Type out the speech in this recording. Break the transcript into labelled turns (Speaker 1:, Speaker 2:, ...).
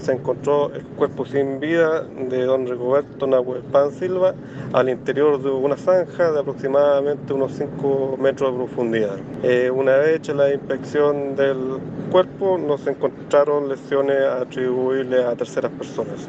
Speaker 1: se encontró el cuerpo sin vida de don Rigoberto Nahuelpan Silva al interior de una zanja de aproximadamente unos 5 metros de profundidad. Eh, una vez hecha la inspección del cuerpo, no se encontraron lesiones atribuibles a terceras personas.